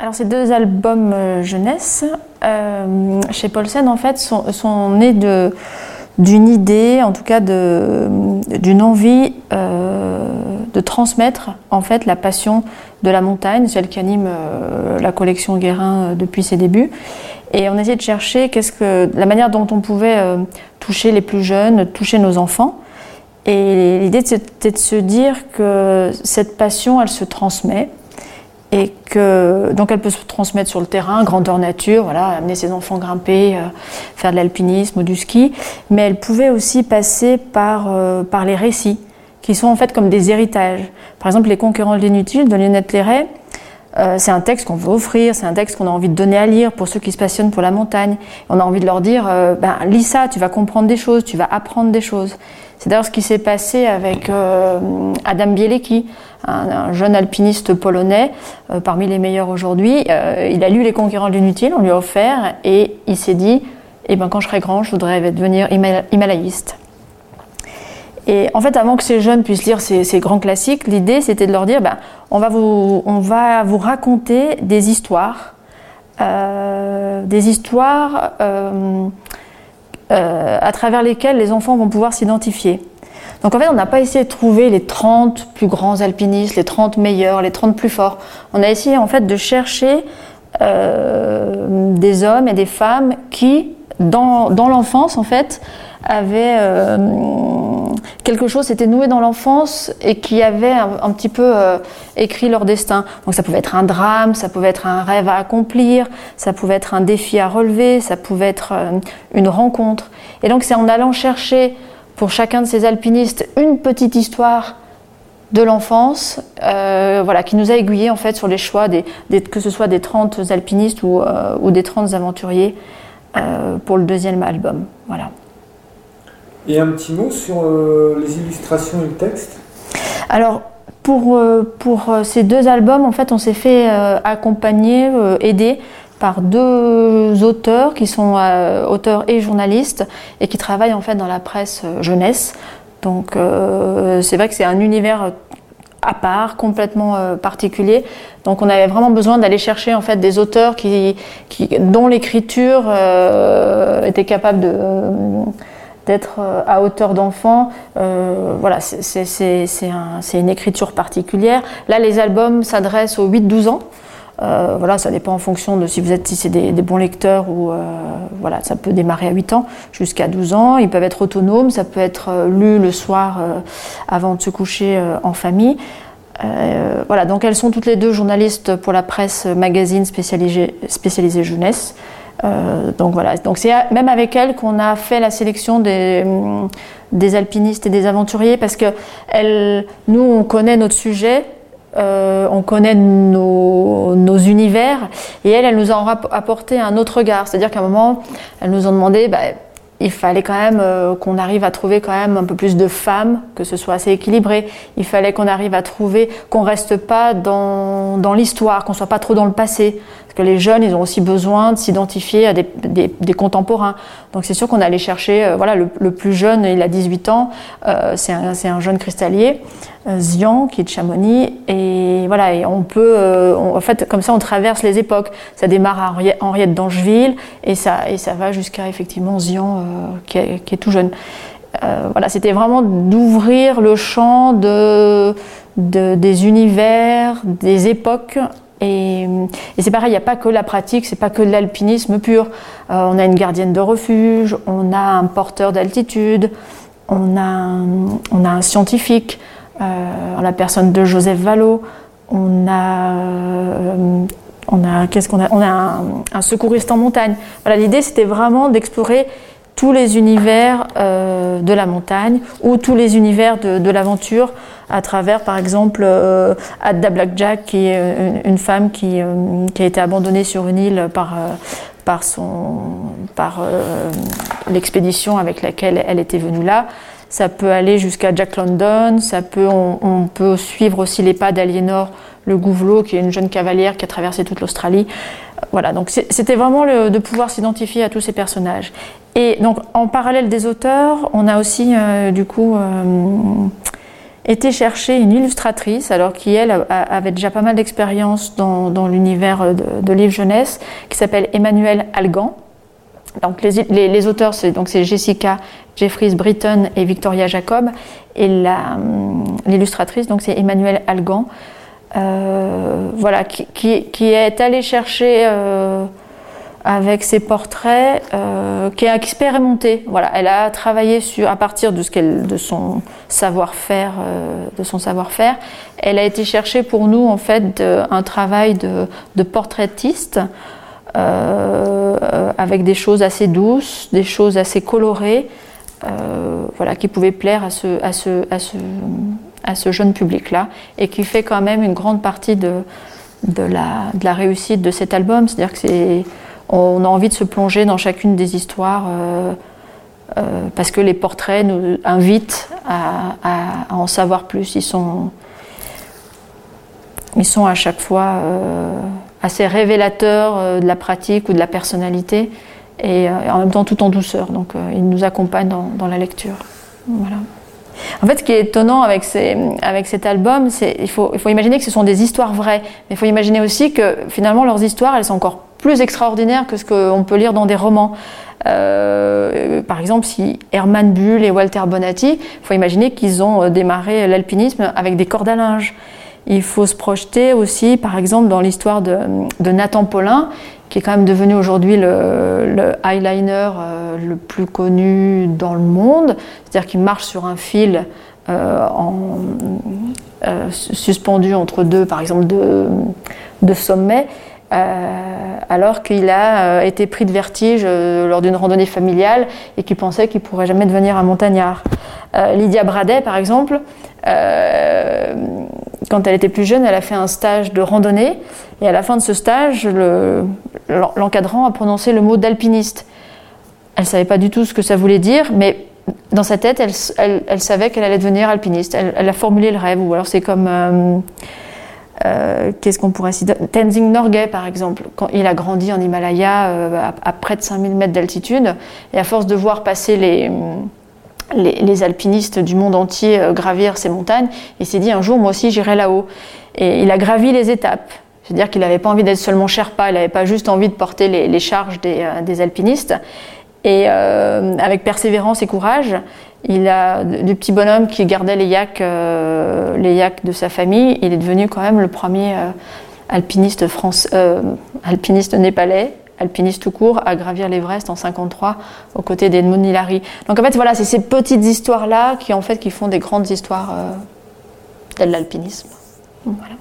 Alors ces deux albums euh, jeunesse euh, chez Paulsen en fait sont, sont nés de d'une idée, en tout cas d'une envie euh, de transmettre en fait la passion de la montagne, celle qui anime la collection Guérin depuis ses débuts. Et on essayait de chercher qu'est-ce que la manière dont on pouvait toucher les plus jeunes, toucher nos enfants. Et l'idée c'était de se dire que cette passion, elle se transmet et que donc elle peut se transmettre sur le terrain, grandeur nature, voilà, amener ses enfants grimper, euh, faire de l'alpinisme ou du ski, mais elle pouvait aussi passer par euh, par les récits qui sont en fait comme des héritages. Par exemple, les conquérants de l'inutile de Lionette Léray, euh, c'est un texte qu'on veut offrir, c'est un texte qu'on a envie de donner à lire pour ceux qui se passionnent pour la montagne. On a envie de leur dire, euh, ben, lis ça, tu vas comprendre des choses, tu vas apprendre des choses. C'est d'ailleurs ce qui s'est passé avec euh, Adam Bielecki, un, un, jeune alpiniste polonais, parmi les meilleurs aujourd'hui. Il a lu Les Conquérants de l'inutile, on lui a offert, et il s'est dit, eh ben, quand je serai grand, je voudrais devenir himalayiste. Et en fait, avant que ces jeunes puissent lire ces, grands classiques, l'idée c'était de leur dire ben, on, va vous, on va vous raconter des histoires, euh, des histoires euh, euh, à travers lesquelles les enfants vont pouvoir s'identifier. Donc en fait, on n'a pas essayé de trouver les 30 plus grands alpinistes, les 30 meilleurs, les 30 plus forts. On a essayé en fait de chercher des hommes et des femmes qui, dans, dans l'enfance en fait, avaient quelque chose s'était noué dans l'enfance et qui avait un, petit peu euh, écrit leur destin. Donc ça pouvait être un drame, ça pouvait être un rêve à accomplir, ça pouvait être un défi à relever, ça pouvait être euh, une rencontre. Et donc c'est en allant chercher pour chacun de ces alpinistes une petite histoire de l'enfance, euh, voilà, qui nous a aiguillés en fait sur les choix des, que ce soit des 30 alpinistes ou, ou des 30 aventuriers pour le deuxième album. Voilà. Et un petit mot sur euh, les illustrations et le texte Alors, pour, euh, pour ces deux albums, en fait, on s'est fait euh, accompagner, aider par deux auteurs qui sont auteurs et journalistes et qui travaillent en fait dans la presse jeunesse. Donc, c'est vrai que c'est un univers à part, complètement euh, particulier. Donc on avait vraiment besoin d'aller chercher en fait des auteurs qui, qui dont l'écriture euh, était capable de d'être euh, à hauteur d'enfant. Euh, voilà, c'est un, une écriture particulière. Là, les albums s'adressent aux 8-12 ans. Euh, voilà, ça dépend en fonction de si vous êtes si c'est des, bons lecteurs ou voilà, ça peut démarrer à 8 ans jusqu'à 12 ans. Ils peuvent être autonomes, ça peut être lu le soir avant de se coucher en famille. voilà, donc elles sont toutes les deux journalistes pour la presse magazine spécialisée jeunesse. Donc voilà, donc c'est même avec elles qu'on a fait la sélection des, des alpinistes et des aventuriers parce que elles, nous on connaît notre sujet, euh, on connaît nos, nos, univers et elles, elles nous ont apporté un autre regard. C'est-à-dire qu'à un moment, elles nous ont demandé, bah, il fallait quand même euh, qu'on arrive à trouver quand même un peu plus de femmes, que ce soit assez équilibré. Il fallait qu'on arrive à trouver, qu'on reste pas dans, dans l'histoire, qu'on soit pas trop dans le passé. Parce que les jeunes, ils ont aussi besoin de s'identifier à des, des, des, contemporains. Donc c'est sûr qu'on allait chercher, euh, voilà, le, le, plus jeune, il a 18 ans, euh, c'est un, un, jeune cristallier, Zian, qui est de Chamonix. Et voilà, et on peut, euh, en fait, comme ça, on traverse les époques. Ça démarre à Henriette d'Angeville et ça, et ça va jusqu'à effectivement Zian, qui est, qui, est, tout jeune. voilà, c'était vraiment d'ouvrir le champ de, de, des univers, des époques et, c'est pareil, il n'y a pas que la pratique, c'est pas que l'alpinisme pur. Euh, on a une gardienne de refuge, on a un porteur d'altitude, on a, on a un scientifique, euh, la personne de Joseph Vallot, on a, euh, on a qu'est-ce qu'on a, on a un, secouriste en montagne. Voilà, l'idée c'était vraiment d'explorer tous les univers euh, de la montagne ou tous les univers de, l'aventure à travers, par exemple, euh, Adda Blackjack, qui est une, femme qui, qui, a été abandonnée sur une île par, par, son, par l'expédition avec laquelle elle était venue là. Ça peut aller jusqu'à Jack London, ça peut, on, peut suivre aussi les pas d'Aliénor Le Gouvelot, qui est une jeune cavalière qui a traversé toute l'Australie. Voilà, donc c'était vraiment de pouvoir s'identifier à tous ces personnages. Et donc, en parallèle des auteurs, on a aussi, euh, du coup, euh, été chercher une illustratrice, alors qui elle avait déjà pas mal d'expérience dans, l'univers de, livres jeunesse, qui s'appelle Emmanuel Algan. Donc les, auteurs, c'est donc c'est Jessica Jeffries Britton et Victoria Jacob, et hum, l'illustratrice donc c'est Emmanuel Algan. Euh, voilà, qui, est allée chercher euh, avec ses portraits, euh, qui a expérimenté. Voilà, elle a travaillé sur, à partir de, ce qu'elle, de son savoir-faire, de son savoir-faire. Elle a été chercher pour nous en fait un travail de portraitiste. Avec des choses assez douces, des choses assez colorées, voilà, qui pouvaient plaire à ce, jeune public-là et qui fait quand même une grande partie de, la, réussite de cet album. C'est-à-dire que c'est, on a envie de se plonger dans chacune des histoires euh, euh, parce que les portraits nous invitent à, en savoir plus. Ils sont, ils sont à chaque fois euh, assez révélateurs de la pratique ou de la personnalité et en même temps tout en douceur. Donc ils nous accompagnent dans, la lecture. Voilà. En fait, ce qui est étonnant avec, cet album, c'est il faut, il imaginer que ce sont des histoires vraies, mais il faut imaginer aussi que finalement leurs histoires, elles sont encore plus extraordinaires que ce qu'on peut lire dans des romans. Euh, par exemple, si Herman Bull et Walter Bonatti, il faut imaginer qu'ils ont euh, démarré l'alpinisme avec des cordes à linge. Il faut se projeter aussi, par exemple, dans l'histoire de, Nathan Paulin, qui est quand même devenu aujourd'hui le, le, eyeliner euh, le plus connu dans le monde, c'est-à-dire qu'il marche sur un fil euh, euh, suspendu entre deux, par exemple, deux sommets. alors qu'il a été pris de vertige lors d'une randonnée familiale et qu'il pensait qu'il pourrait jamais devenir un montagnard. Lydia Bradet, par exemple, quand elle était plus jeune, elle a fait un stage de randonnée et à la fin de ce stage, l'encadrant a prononcé le mot d'alpiniste. Elle ne savait pas du tout ce que ça voulait dire, mais dans sa tête, elle, savait qu'elle allait devenir alpiniste. Elle, a formulé le rêve. Ou alors c'est comme euh, euh, qu'est-ce qu'on pourrait citer? Tenzing Norgay, par exemple, quand il a grandi en Himalaya euh, à, près de 5000 mètres d'altitude, et à force de voir passer les, les, alpinistes du monde entier gravir ces montagnes, il s'est dit un jour, moi aussi, j'irai là-haut. Et il a gravi les étapes. C'est-à-dire qu'il n'avait pas envie d'être seulement Sherpa, il n'avait pas juste envie de porter les, charges des, alpinistes. Et euh, avec persévérance et courage, il a du petit bonhomme qui gardait les yaks, euh, les de sa famille. Il est devenu quand même le premier euh, alpiniste, alpiniste népalais, alpiniste tout court, à gravir l'Everest en 53 aux côtés d'Edmund Hillary. Donc en fait, voilà, c'est ces petites histoires-là qui en fait qui font des grandes histoires de l'alpinisme. Voilà.